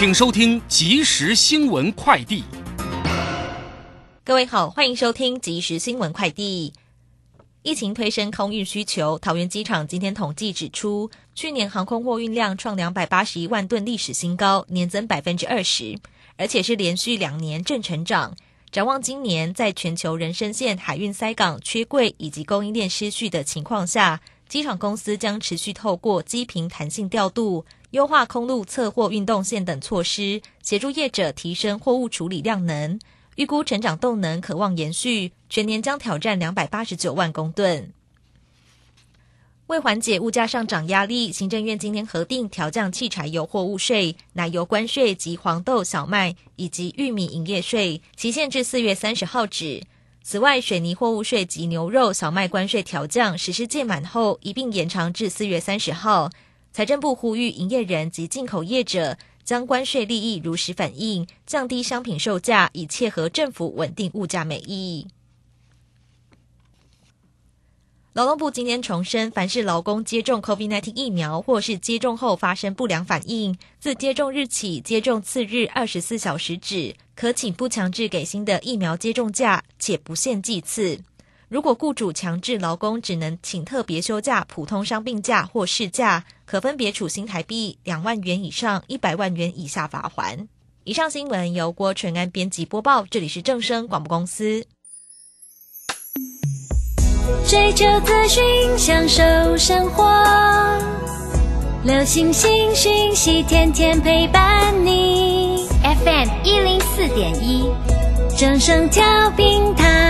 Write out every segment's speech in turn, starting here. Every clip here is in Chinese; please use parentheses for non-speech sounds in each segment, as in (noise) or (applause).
请收听即时新闻快递。各位好，欢迎收听即时新闻快递。疫情推升空运需求，桃园机场今天统计指出，去年航空货运量创两百八十一万吨历史新高，年增百分之二十，而且是连续两年正成长。展望今年，在全球人身线海运塞港缺柜以及供应链失序的情况下，机场公司将持续透过机坪弹性调度、优化空路测货运动线等措施，协助业者提升货物处理量能。预估成长动能可望延续，全年将挑战两百八十九万公吨。为缓解物价上涨压力，行政院今天核定调降汽柴油货物税、奶油关税及黄豆、小麦以及玉米营业税，期限至四月三十号止。此外，水泥货物税及牛肉、小麦关税调降实施届满后，一并延长至四月三十号。财政部呼吁营业人及进口业者。将关税利益如实反映，降低商品售价，以切合政府稳定物价美意。劳动部今天重申，凡是劳工接种 COVID-19 疫苗，或是接种后发生不良反应，自接种日起接种次日二十四小时止，可请不强制给新的疫苗接种假，且不限剂次。如果雇主强制劳工只能请特别休假、普通伤病假或事假，可分别处新台币两万元以上一百万元以下罚款。以上新闻由郭纯安编辑播报，这里是正声广播公司。追求资讯，享受生活，流星星讯息，天天陪伴你。FM 一零四点一，正声调频台。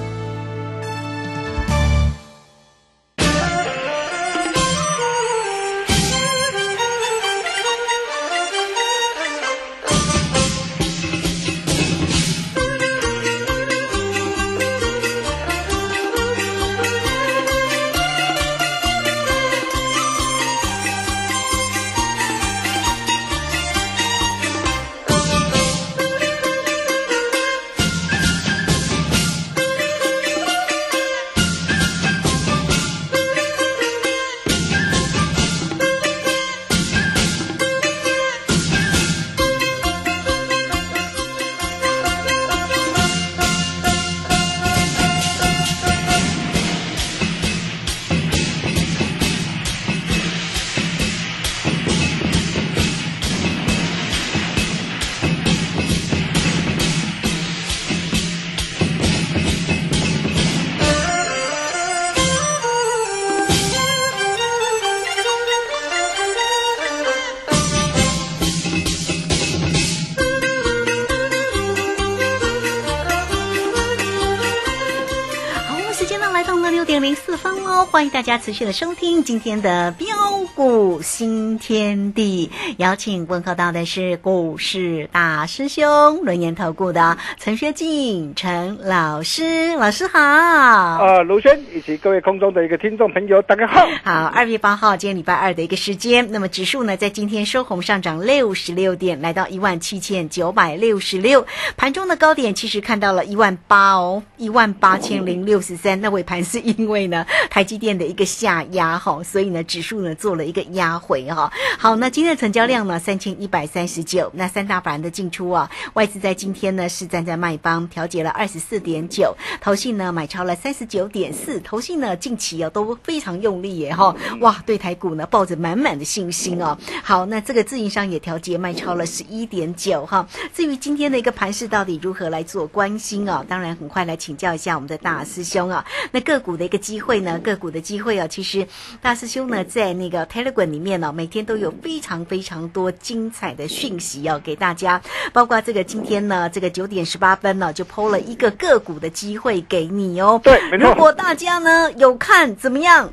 大家持续的收听今天的标股新天地，邀请问候到的是股市大师兄轮研投顾的陈学进陈老师，老师好。啊，卢轩以及各位空中的一个听众朋友，大家好。好，二月八号，今天礼拜二的一个时间，那么指数呢在今天收红上涨六十六点，来到一万七千九百六十六，盘中的高点其实看到了一万八哦，一万八千零六十三。那尾盘是因为呢台积。电的一个下压哈，所以呢，指数呢做了一个压回哈。好，那今天的成交量呢三千一百三十九，那三大板的进出啊，外资在今天呢是站在卖方，调节了二十四点九，投信呢买超了三十九点四，投信呢近期啊都非常用力耶哈，哇，对台股呢抱着满满的信心哦。好，那这个自营商也调节卖超了十一点九哈。至于今天的一个盘势到底如何来做关心哦，当然很快来请教一下我们的大师兄啊。那个股的一个机会呢，个股的机会啊，其实大师兄呢在那个 Telegram 里面呢，每天都有非常非常多精彩的讯息哦给大家，包括这个今天呢，这个九点十八分呢就抛了一个个股的机会给你哦。对，如果大家呢有看怎么样，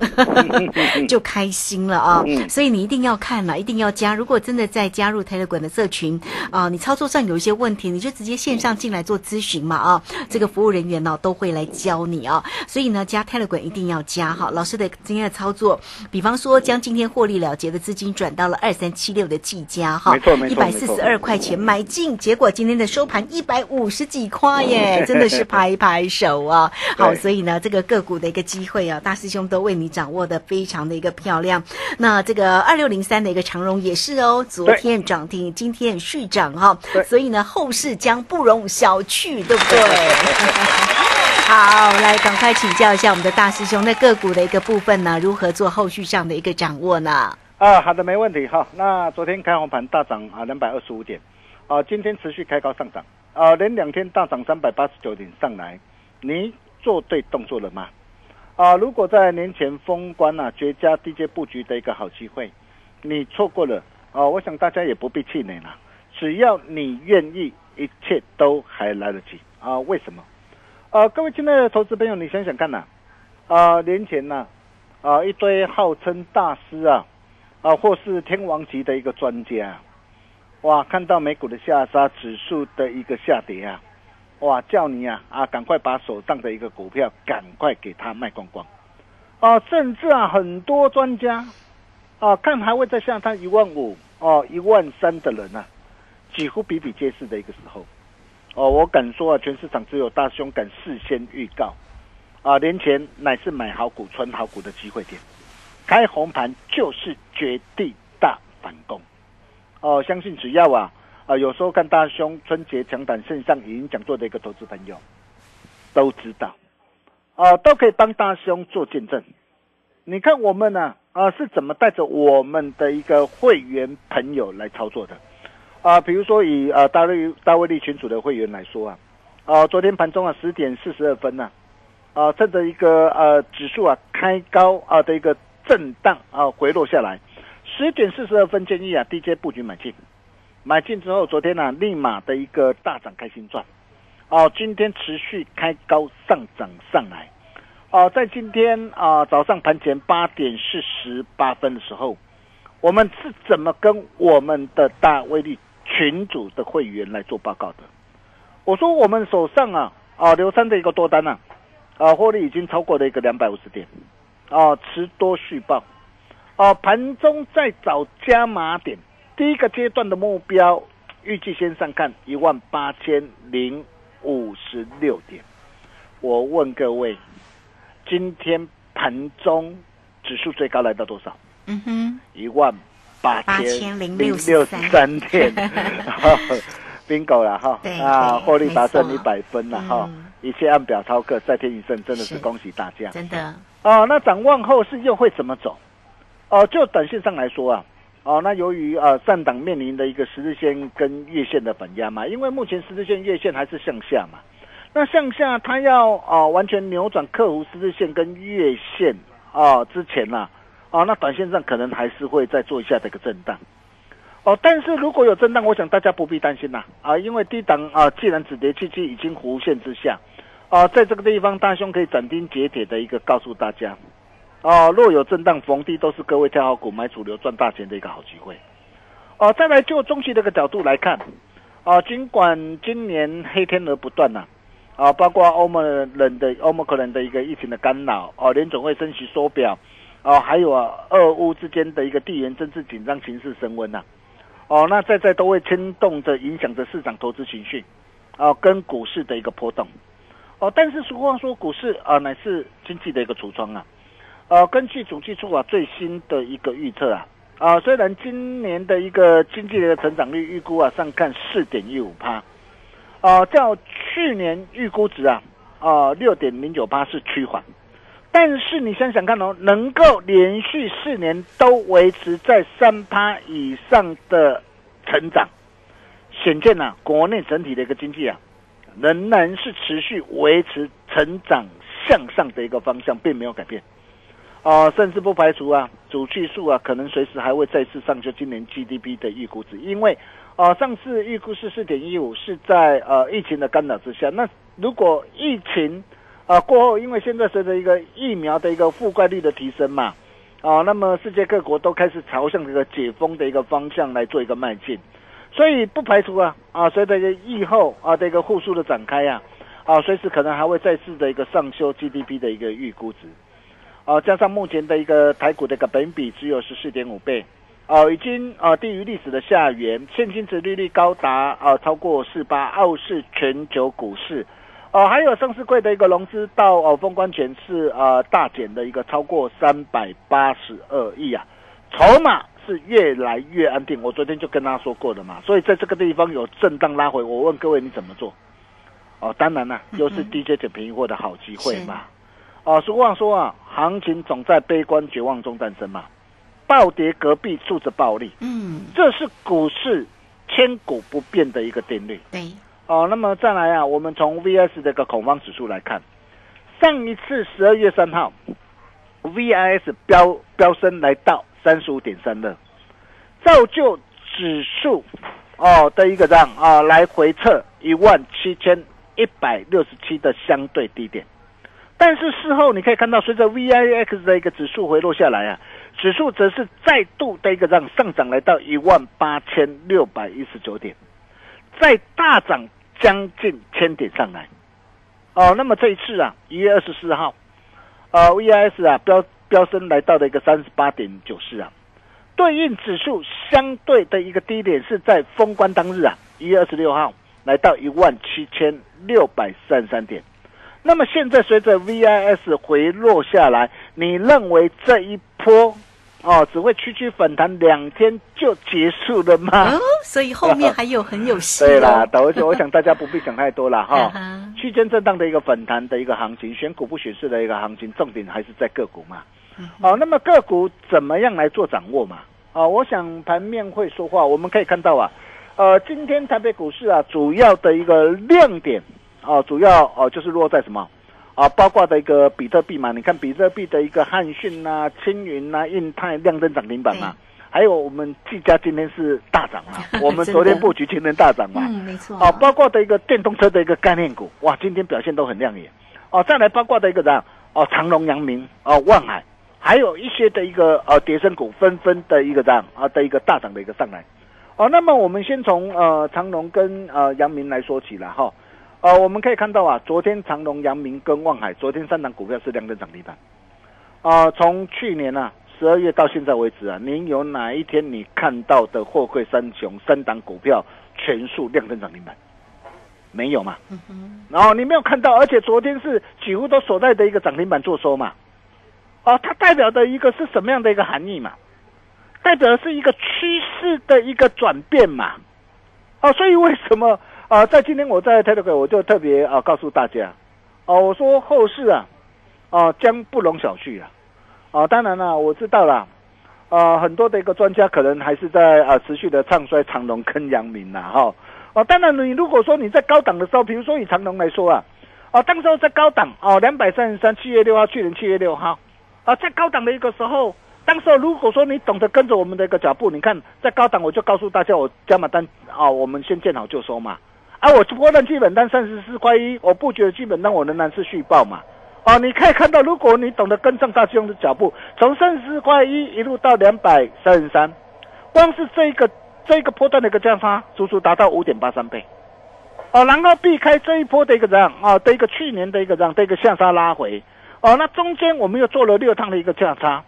(laughs) 就开心了啊！所以你一定要看了，一定要加。如果真的在加入 Telegram 的社群啊，你操作上有一些问题，你就直接线上进来做咨询嘛啊，这个服务人员呢都会来教你啊。所以呢，加 Telegram 一定要加哈。老师的今天的操作，比方说将今天获利了结的资金转到了二三七六的技嘉哈，没错没一错一百四十二块钱买进，结果今天的收盘一百五十几块耶，真的是拍拍手啊！(laughs) 好，所以呢，这个个股的一个机会啊，大师兄都为你掌握的非常的一个漂亮。那这个二六零三的一个长荣也是哦，昨天涨停，今天续涨哈、对所以呢，后市将不容小觑，对不对？(laughs) 好，来赶快请教一下我们的大师兄，那个股的一个部分呢，如何做后续上的一个掌握呢？啊，好的，没问题哈。那昨天开红盘大涨啊，两百二十五点，啊，今天持续开高上涨，啊，连两天大涨三百八十九点上来，你做对动作了吗？啊，如果在年前封关啊，绝佳低阶布局的一个好机会，你错过了啊，我想大家也不必气馁了，只要你愿意，一切都还来得及啊。为什么？啊，各位亲爱的投资朋友，你想想看呐、啊，年前呐、啊，一堆号称大师啊。啊，或是天王级的一个专家，哇，看到美股的下杀，指数的一个下跌啊，哇，叫你啊啊，赶快把手上的一个股票赶快给它卖光光，啊，甚至啊，很多专家啊，看还会再下探一万五哦，一万三的人啊，几乎比比皆是的一个时候，哦，我敢说啊，全市场只有大兄敢事先预告，啊，年前乃是买好股、存好股的机会点。开红盘就是绝地大反攻，哦，相信只要啊啊，有时候看大兄春节强胆线上语音讲座的一个投资朋友都知道，啊，都可以帮大兄做见证。你看我们呢啊是怎么带着我们的一个会员朋友来操作的啊？比如说以啊大卫大卫力群组的会员来说啊，啊，昨天盘中啊十点四十二分呢、啊，趁着一个呃指数啊开高啊的一个震荡啊回落下来，十点四十二分建议啊 DJ 布局买进，买进之后，昨天呢、啊、立马的一个大涨开心赚，哦、今天持续开高上涨上来，哦、在今天啊、早上盘前八点四十八分的时候，我们是怎么跟我们的大威力群组的会员来做报告的？我说我们手上啊啊刘三的一个多单啊，啊获利已经超过了一个两百五十点。啊，持多续报，啊，盘中再找加码点，第一个阶段的目标预计先上看一万八千零五十六点。我问各位，今天盘中指数最高来到多少？嗯哼，一万八千零六十8063三天，(laughs) bingo 了哈。对，啊，获利达成没错一百分了哈。嗯，一切按表操课，再添一胜，真的是是。恭喜大家。真的，哦，那展望后市又会怎么走？哦，就短线上来说啊，哦，那由于呃上档面临的一个十日线跟月线的反压嘛，因为目前十日线、月线还是向下嘛，那向下它要哦完全扭转克服十日线跟月线哦之前呐、哦，那短线上可能还是会再做一下这个震荡。哦，但是如果有震荡，我想大家不必担心啦，啊，因为低档啊，既然止跌契机已经弧线之下，啊，在这个地方，大兄可以斩钉截铁的一个告诉大家，哦、若有震荡逢低，都是各位挑好股买主流赚大钱的一个好机会。哦、再来就中期这个角度来看，啊，尽管今年黑天鹅不断呐、啊，包括欧盟人的欧盟可能的一个疫情的干扰，哦、联总会升息缩表，哦、还有啊，俄乌之间的一个地缘政治紧张形势升温呐、哦，那在在都会牵动着影响着市场投资情绪，哦、跟股市的一个波动。哦，但是俗话说，股市啊、乃是经济的一个橱窗啊。呃，根据主计处啊最新的一个预测啊，啊，虽然今年的一个经济的成长率预估啊上看四点一五趴，啊，较去年预估值啊，啊六点零九八是趋缓，但是你想想看哦，能够连续四年都维持在三趴以上的成长，显见呐、国内整体的一个经济啊，仍然是持续维持成长向上的一个方向，并没有改变。啊、甚至不排除啊，主计数啊，可能随时还会再次上修今年 GDP 的预估值，因为啊、上次预估是四点一五，是在呃疫情的干扰之下。那如果疫情啊过后，因为现在随着一个疫苗的一个覆盖率的提升嘛，啊，那么世界各国都开始朝向这个解封的一个方向来做一个迈进，所以不排除啊啊，随着一个疫后啊的一个复苏的展开啊，啊，随时可能还会再次的一个上修 GDP 的一个预估值。啊，加上目前的一个台股的一个本比只有十四点五倍，哦、已经啊低于历史的下缘，现金值利率高达啊超过四八，傲视全球股市。哦、还有上市柜的一个融资到哦封关前是呃大减的一个超过三百八十二亿啊，筹码是越来越安定。我昨天就跟大家说过了嘛，所以在这个地方有震荡拉回，我问各位你怎么做？哦，当然啦、又是 DJ 捡便宜货的好机会嘛。哦，俗话说啊，行情总在悲观绝望中诞生嘛，暴跌隔壁住着暴利，嗯，这是股市千古不变的一个定律。对，哦，那么再来啊，我们从 VS 这个恐慌指数来看，上一次十二月三号，VIS 飙飙升来到三十五点三的，造就指数哦的一个这样啊来回测一万七千一百六十七的相对低点。但是事后你可以看到，随着 VIX 的一个指数回落下来啊，指数则是再度的一个这样上涨来到一万八千六百一十九点，再大涨将近千点上来。哦，那么这一次啊，一月二十四号，呃，VIS 啊飙飙升来到了一个三十八点九四啊，对应指数相对的一个低点是在封关当日啊，一月二十六号来到一万七千六百三十三点。那么现在随着 VIS 回落下来，你认为这一波哦只会区区反弹两天就结束了吗？哦，所以后面还有很有戏 (laughs) 对啦，哦。而且我想大家不必想太多了 (laughs) 哈。区间震荡的一个反弹的一个行情，选股不选市的一个行情，重点还是在个股嘛。嗯哦，那么个股怎么样来做掌握嘛？啊、我想盘面会说话，我们可以看到啊，呃，今天台北股市啊，主要的一个亮点哦、主要哦、就是落在什么？啊，包括的一个比特币嘛，你看比特币的一个汉讯呐、青云呐、印泰亮灯涨停板嘛，还有我们技嘉今天是大涨嘛，(laughs) 我们昨天布局今天大涨嘛，嗯，没错。啊，包括的一个电动车的一个概念股，哇，今天表现都很亮眼。哦，再来包括的一个怎样？哦，长隆、阳明、哦，万海，还有一些的一个呃叠升股纷纷的一个这样啊的一个大涨的一个上来。哦，那么我们先从呃长隆跟呃阳明来说起了哈。呃，我们可以看到啊，昨天长隆、阳明跟望海，昨天三档股票是亮灯涨停板。啊、从去年啊十二月到现在为止啊，您有哪一天你看到的货柜三雄三档股票全数亮灯涨停板？没有嘛？然后你没有看到，而且昨天是几乎都所在的一个涨停板做收嘛。哦，它代表的一个是什么样的一个含义嘛？代表的是一个趋势的一个转变嘛。哦，所以为什么啊、在今天我在 TED 的我就特别啊、告诉大家，哦，我说后市啊，哦、将不容小觑啊。啊，当然了，我知道了。呃，很多的一个专家可能还是在啊、持续的唱衰长隆跟阳明呐，哈、哦，当然你如果说你在高档的时候，比如说以长隆来说啊，哦，当时候在高档哦，两百三十三，七月六号，去年七月六号，啊，在高档的一个时候，当时候如果说你懂得跟着我们的一个脚步，你看在高档，我就告诉大家，我加码单啊、我们先见好就收嘛，啊，我波段基本单三十四块一，我不觉得基本单我仍然是续报嘛。哦，你可以看到，如果你懂得跟上大师兄的脚步，从三十四块一一路到两百三十三，光是这一个这一个波段的一个价差，足足达到五点八三倍。哦，然后避开这一波的一个这样啊的一个去年的一个这样的一个下杀拉回，哦，那中间我们又做了六趟的一个价差，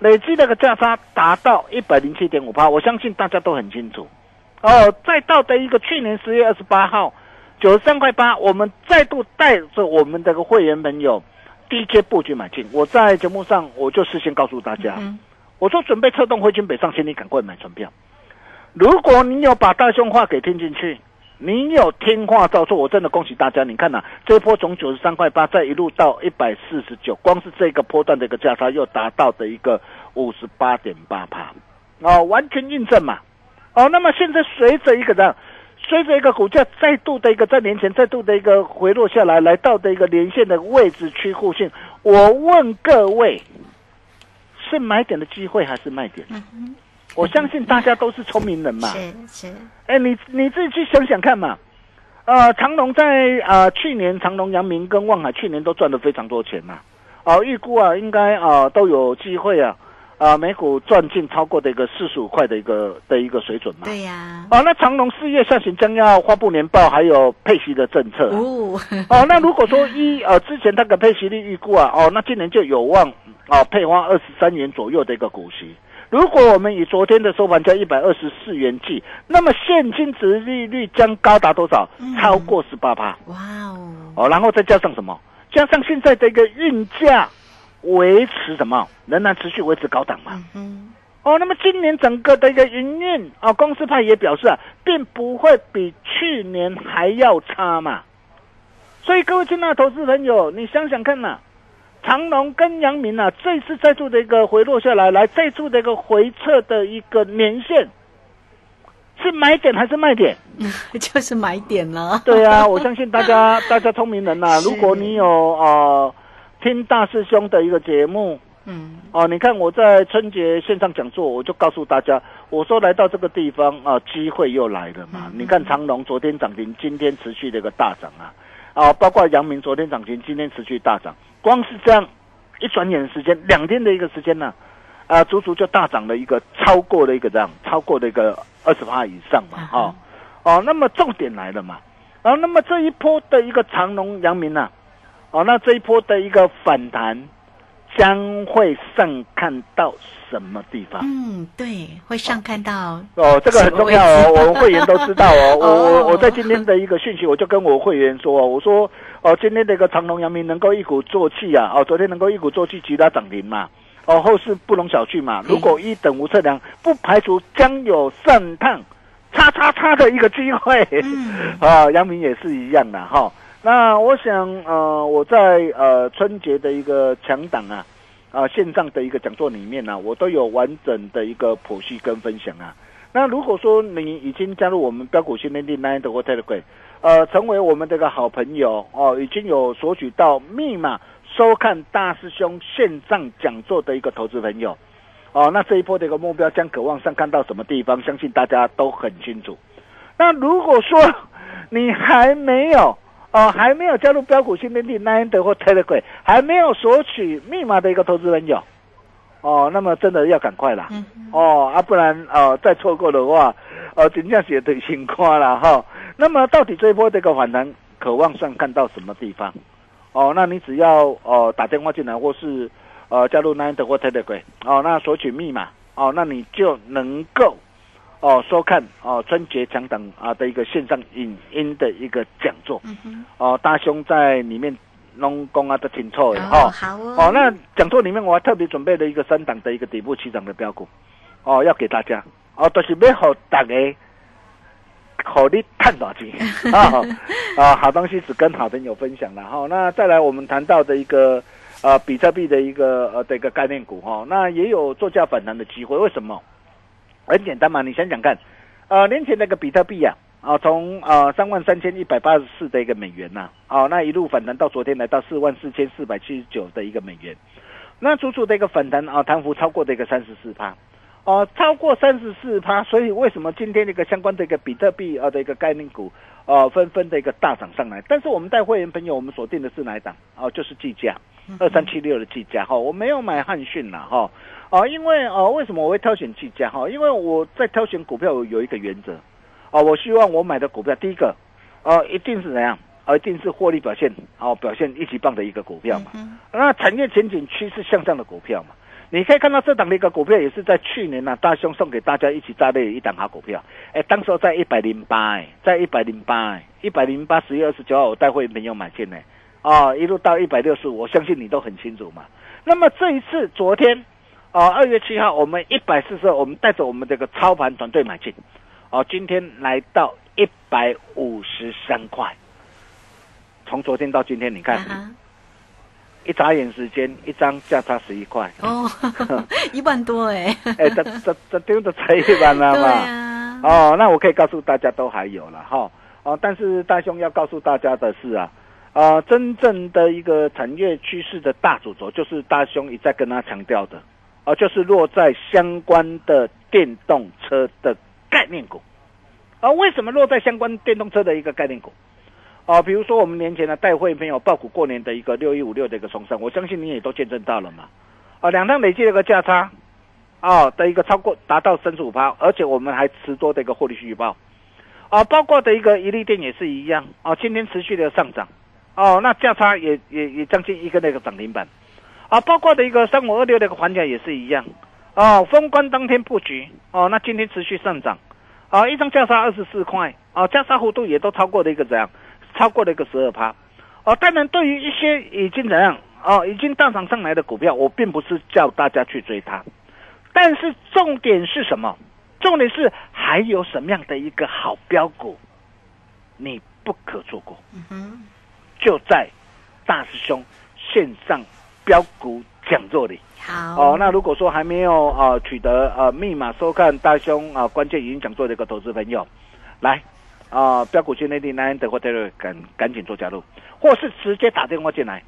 累计那个价差达到一百零七点五八，我相信大家都很清楚。哦，再到的一个去年十月二十八号九十三块八，我们再度带着我们的个会员朋友低阶布局买进。我在节目上我就事先告诉大家，嗯我说准备策动汇金北上，请你赶快买船票。如果你有把大胸话给听进去，你有听话照做，我真的恭喜大家。你看呐、这一波从九十三块八，再一路到一百四十九，光是这个波段的一个价差，又达到的一个五十八点八帕，哦，完全印证嘛。哦，那么现在随着一个这样，随着一个股价再度的一个在年前再度的一个回落下来，来到的一个连线的位置趋互性，我问各位，是买点的机会还是卖点？我相信大家都是聪明人嘛。是是，哎，你你自己去想想看嘛。呃，长隆在呃去年，长隆、阳明跟望海去年都赚了非常多钱嘛。哦、预估啊，应该啊、都有机会啊，啊、每股赚进超过的一个四十五块的一个的一个水准嘛。对呀，哦，那长隆四月下旬将要发布年报，还有配息的政策啊、哦，(laughs) 哦，那如果说一呃之前它的配息率预估啊，哦，那今年就有望啊配发二十三元左右的一个股息。如果我们以昨天的收盘价一百二十四元计，那么现金值利率将高达多少？超过十八趴哇哦，哦，然后再加上什么？加上现在的一个运价维持什么？仍然持续维持高档嘛？嗯哦，那么今年整个的一个营运啊，公司派也表示啊，并不会比去年还要差嘛。所以各位亲爱的投资朋友，你想想看呐、长隆跟阳明啊，这次再度的一个回落下来，来再度的一个回撤的一个年限，是买点还是卖点？哼，(laughs) 就是买点了，对啊，我相信大家大家聪明人呐、(laughs) 是如果你有呃听大师兄的一个节目，嗯，哦，你看我在春节线上讲座，我就告诉大家，我说来到这个地方啊，机会又来了嘛。你看长隆昨天涨停，今天持续的一个大涨啊，啊，包括阳明昨天涨停，今天持续大涨，光是这样一转眼的时间，两天的一个时间呢、啊，足足就大涨了一个超过了一个这样，超过了一个二十趴以上嘛，哈、哦，那么重点来了嘛，啊，那么这一波的一个长隆、阳明啊，哦，那这一波的一个反弹将会上看到什么地方？嗯，对，会上看到，哦，这个很重要哦，我们会员都知道哦。(laughs) 我哦我我在今天的一个讯息，我就跟我会员说哦，我说哦，今天的一个长隆、阳明能够一鼓作气啊，哦，昨天能够一鼓作气，其他涨停嘛，哦，后市不容小觑嘛。如果一等无测量，不排除将有上探叉叉叉的一个机会。嗯啊，(laughs) 阳明也是一样的哈。那我想，呃，我在呃春节的一个强档啊，啊线上的一个讲座里面呢、我都有完整的一个剖析跟分享啊。那如果说你已经加入我们标股训练营 Nine 的或 Telegram，呃，成为我们这个好朋友哦，已经有索取到密码收看大师兄线上讲座的一个投资朋友，哦，那这一波的一个目标将渴望上看到什么地方，相信大家都很清楚。那如果说你还没有哦，还没有加入标股训练地 Nine 的或 Telegram，还没有索取密码的一个投资朋友，哦，那么真的要赶快啦。嗯哦，啊，不然呃再错过的话，呃，真正是得辛苦了哈。那么到底这一波这个反弹，渴望上看到什么地方？哦，那你只要哦打电话进来，或是呃加入 Nine 的或 Telegram，哦，那索取密码，哦，那你就能够哦收看哦春节强档啊的一个线上影音的一个讲座。嗯哼，哦，大兄在里面弄公啊都挺错的哦，哈。好哦，哦，那讲座里面我还特别准备了一个三档的一个底部起涨的标股，哦，要给大家，哦，都、是要和大家，好你探多钱啊啊，(laughs) 好东西只跟好朋友分享了哈、那再来我们谈到的一个呃比特币的一个呃的一个概念股哈、那也有作价反弹的机会，为什么？很简单嘛，你想想看，呃，年前那个比特币啊，啊，从呃三万三千一百八十四的一个美元呐、啊，那一路反弹到昨天来到四万四千四百七十九的一个美元，那足足的一个反弹啊，弹幅超过的一个三十四趴。哦、超过三十四趴，所以为什么今天这个相关的一个比特币啊的一个概念股，呃，纷纷的一个大涨上来？但是我们带会员朋友，我们锁定的是哪一档？哦、就是计价，二三七六的计价哈，我没有买汉讯啦哈，啊、因为哦、为什么我会挑选计价哈？因为我在挑选股票有有一个原则，啊、我希望我买的股票，第一个，呃，一定是怎样？啊，一定是获利表现哦，表现一级棒的一个股票嘛。那产业前景趋势向上的股票嘛。你可以看到这档的一个股票也是在去年呢、啊，大兄送给大家一起炸裂一档好股票，哎，当时候在一百零八，哎，在一百零八，哎，一百零八十月二十九号我带会员朋友买进呢，啊，一路到一百六十五，我相信你都很清楚嘛。那么这一次昨天啊，二月七号我们一百四十二，我们带着我们这个操盘团队买进，哦、今天来到一百五十三块。从昨天到今天，你看、一眨眼时间，一张价差十一块，哦，(laughs) 一万多哎，(laughs) 哎，这这这丢的才一万了对嘛。啊，哦，那我可以告诉大家都还有了哈。哦，但是大兄要告诉大家的是啊，啊、真正的一个产业趋势的大主轴，就是大兄一再跟他强调的，啊、就是落在相关的电动车的概念股。啊、为什么落在相关电动车的一个概念股？啊、比如说我们年前的带会朋友爆股过年的一个六一五六的一个重上，我相信你也都见证到了嘛。啊、两趟累计的一个价差，啊、的一个超过达到三十五趴，而且我们还持多的一个获利续报。啊，包括的一个一利电也是一样啊，今天持续的上涨，哦，那价差也也也将近一个那个涨停板，啊，包括的一个三五二六的一个环价也是一样，哦，封关当天布局，哦，那今天持续上涨，啊，一张价差二十四块，啊，价差幅度也都超过了一个怎样，超过了一个十二趴，哦，当然对于一些已经怎样，哦，已经大涨上来的股票，我并不是叫大家去追它，但是重点是什么？重点是还有什么样的一个好标股，你不可错过。嗯哼。就在大师兄线上标股讲座里。好哦，那如果说还没有呃取得呃密码收看大兄啊、关键语音讲座的一个投资朋友，来啊、标股训练营 nine 的或者赶赶紧做加入，或是直接打电话进来，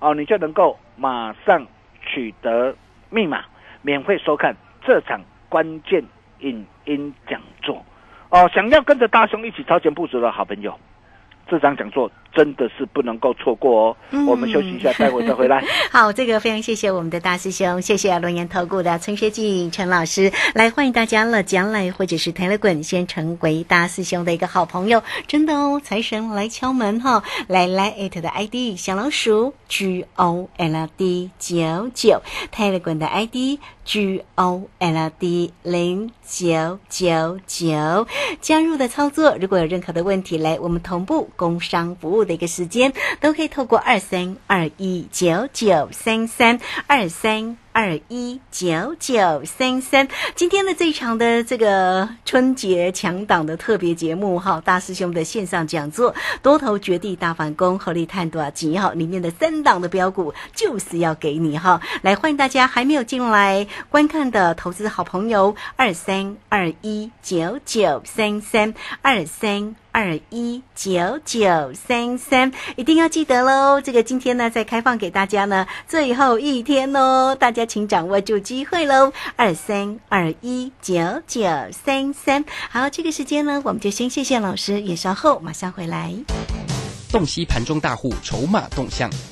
哦，你就能够马上取得密码，免费收看这场关键影音讲座。哦，想要跟着大兄一起超前部署的好朋友，这场讲座真的是不能够错过哦。嗯。我们休息一下，(laughs) 待会再回来。好，这个非常谢谢我们的大师兄，谢谢龙岩投顾的陈学进陈老师，来欢迎大家了，将来或者是 Telegram 先成为大师兄的一个好朋友，真的哦，财神来敲门哈、来来艾特的 ID 小老鼠 G O L D 九九，Telegram 的 ID G O L D 零九九九，加入的操作，如果有任何的问题，来我们同步工商服务的一个时间，都可以透过二三二一九九三三二三。二一九九三三，今天的这一场的这个春节强档的特别节目哈，大师兄的线上讲座，多头绝地大反攻，合力探多少集哈，里面的三档的标股就是要给你哈，来欢迎大家还没有进来观看的投资好朋友，二三二一九九三三二三。二一九九三三，一定要记得喽！这个今天呢，再开放给大家呢，最后一天哦，大家请掌握住机会喽！二三二一九九三三，好，这个时间呢，我们就先谢谢老师，也稍后马上回来。洞悉盘中大户筹码动向，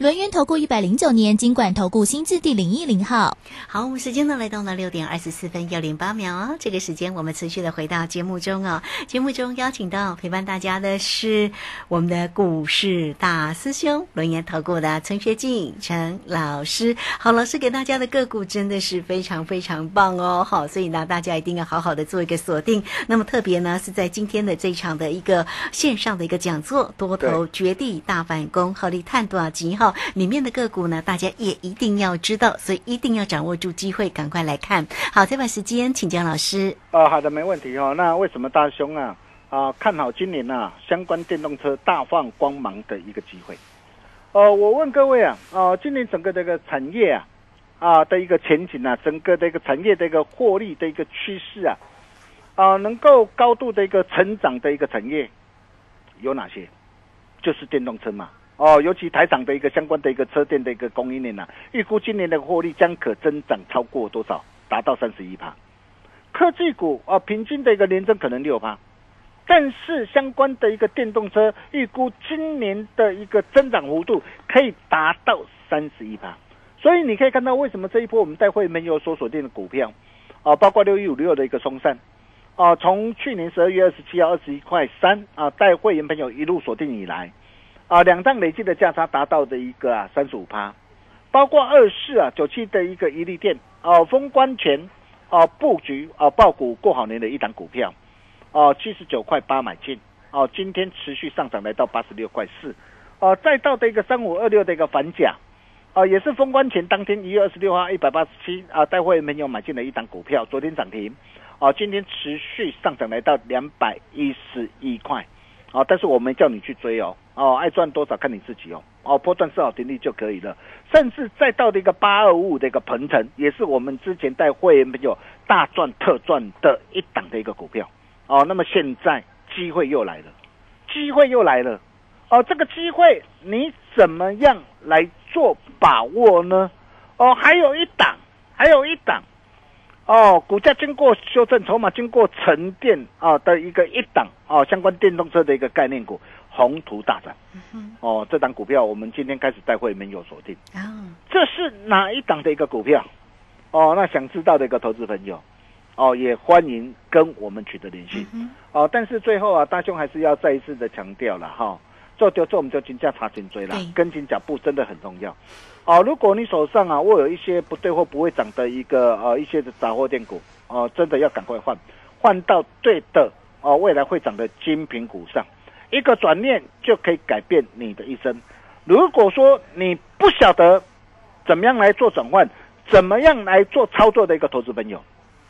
轮源投顾一百零九年金管投顾新字第零一零号。好，我们时间呢来到了六点二十四分又零八秒哦。这个时间我们持续的回到节目中哦。节目中邀请到陪伴大家的是我们的股市大师兄轮源投顾的陈学进陈老师。好，老师给大家的个股真的是非常非常棒哦。好，所以呢大家一定要好好的做一个锁定。那么特别呢是在今天的这一场的一个线上的一个讲座，多头绝地大反攻，合力探多少级哈。里面的个股呢，大家也一定要知道，所以一定要掌握住机会，赶快来看。好，再把时间请江老师。啊、好的，没问题哦。那为什么大兄啊啊，看好今年啊相关电动车大放光芒的一个机会。呃，我问各位啊，啊，今年整个这个产业啊，啊的一个前景啊，整个的一个产业的一个获利的一个趋势啊，啊，能够高度的一个成长的一个产业有哪些？就是电动车嘛。哦，尤其台厂的一个相关的一个车店的一个供应链呐，预估今年的获利将可增长超过多少？达到三十一趴。科技股啊，平均的一个年增可能六趴，但是相关的一个电动车预估今年的一个增长幅度可以达到三十一趴。所以你可以看到，为什么这一波我们带会没有所锁定的股票啊，包括六一五六的一个松散啊，从去年十二月二十七号二十一块三啊，带会员朋友一路锁定以来。啊，两档累计的价差达到的一个啊三十五趴，包括二四啊九七的一个一利店哦，封关前哦布局哦爆股过好年的一档股票。哦七十九块八买进。哦，今天持续上涨来到八十六块四。哦，再到的一个三五二六的一个反甲哦，也是封关前当天一月二十六号一百八十七啊，待会没有买进的一档股票，昨天涨停。哦，今天持续上涨来到两百一十一块。哦，但是我没叫你去追哦，哦，爱赚多少看你自己哦，哦，波段设好停利就可以了。甚至再到的一个八二五五的一个鹏程，也是我们之前带会员朋友大赚特赚的一档的一个股票哦。那么现在机会又来了，机会又来了哦，这个机会你怎么样来做把握呢？哦，还有一档，还有一档。哦，股价经过修正，筹码经过沉淀啊的一个一档啊，相关电动车的一个概念股，宏图大涨。哦，这档股票我们今天开始带会没有锁定。啊，这是哪一档的一个股票？哦，那想知道的一个投资朋友，哦，也欢迎跟我们取得联系。哦，但是最后啊，大兄还是要再一次的强调了哈。做就做，我们就金价查紧追了，跟紧脚步真的很重要。哦，如果你手上啊握有一些不对或不会涨的一个呃一些的杂货店股，哦，真的要赶快换，换到对的哦，未来会涨的精品股上，一个转念就可以改变你的一生。如果说你不晓得怎么样来做转换，怎么样来做操作的一个投资朋友，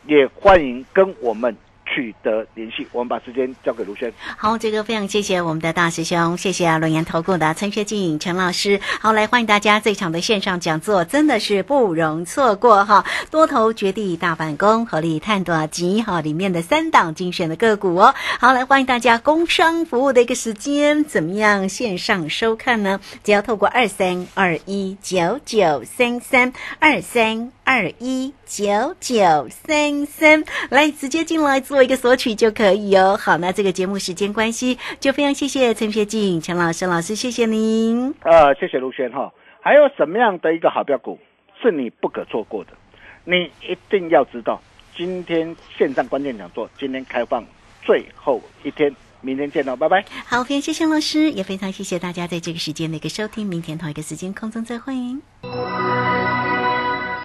也欢迎跟我们。取得联系，我们把时间交给卢轩。好，这个非常谢谢我们的大师兄，谢谢啊，轮研投顾的陈学静陈老师。好，来欢迎大家这场的线上讲座，真的是不容错过哈。多头绝地大反攻，合力探多集哈里面的三档精选的个股哦。好，来欢迎大家工商服务的一个时间，怎么样线上收看呢？只要透过二三二一九九三三二三。二一九九三三，来直接进来做一个索取就可以哦。好，那这个节目时间关系，就非常谢谢陈学静陈老师老师，谢谢您。呃，谢谢卢轩哈。还有什么样的一个好标股是你不可错过的？你一定要知道。今天线上关键讲座，今天开放最后一天，明天见喽，拜拜。好，非常谢谢老师，也非常谢谢大家在这个时间的一个收听。明天同一个时间空中再会。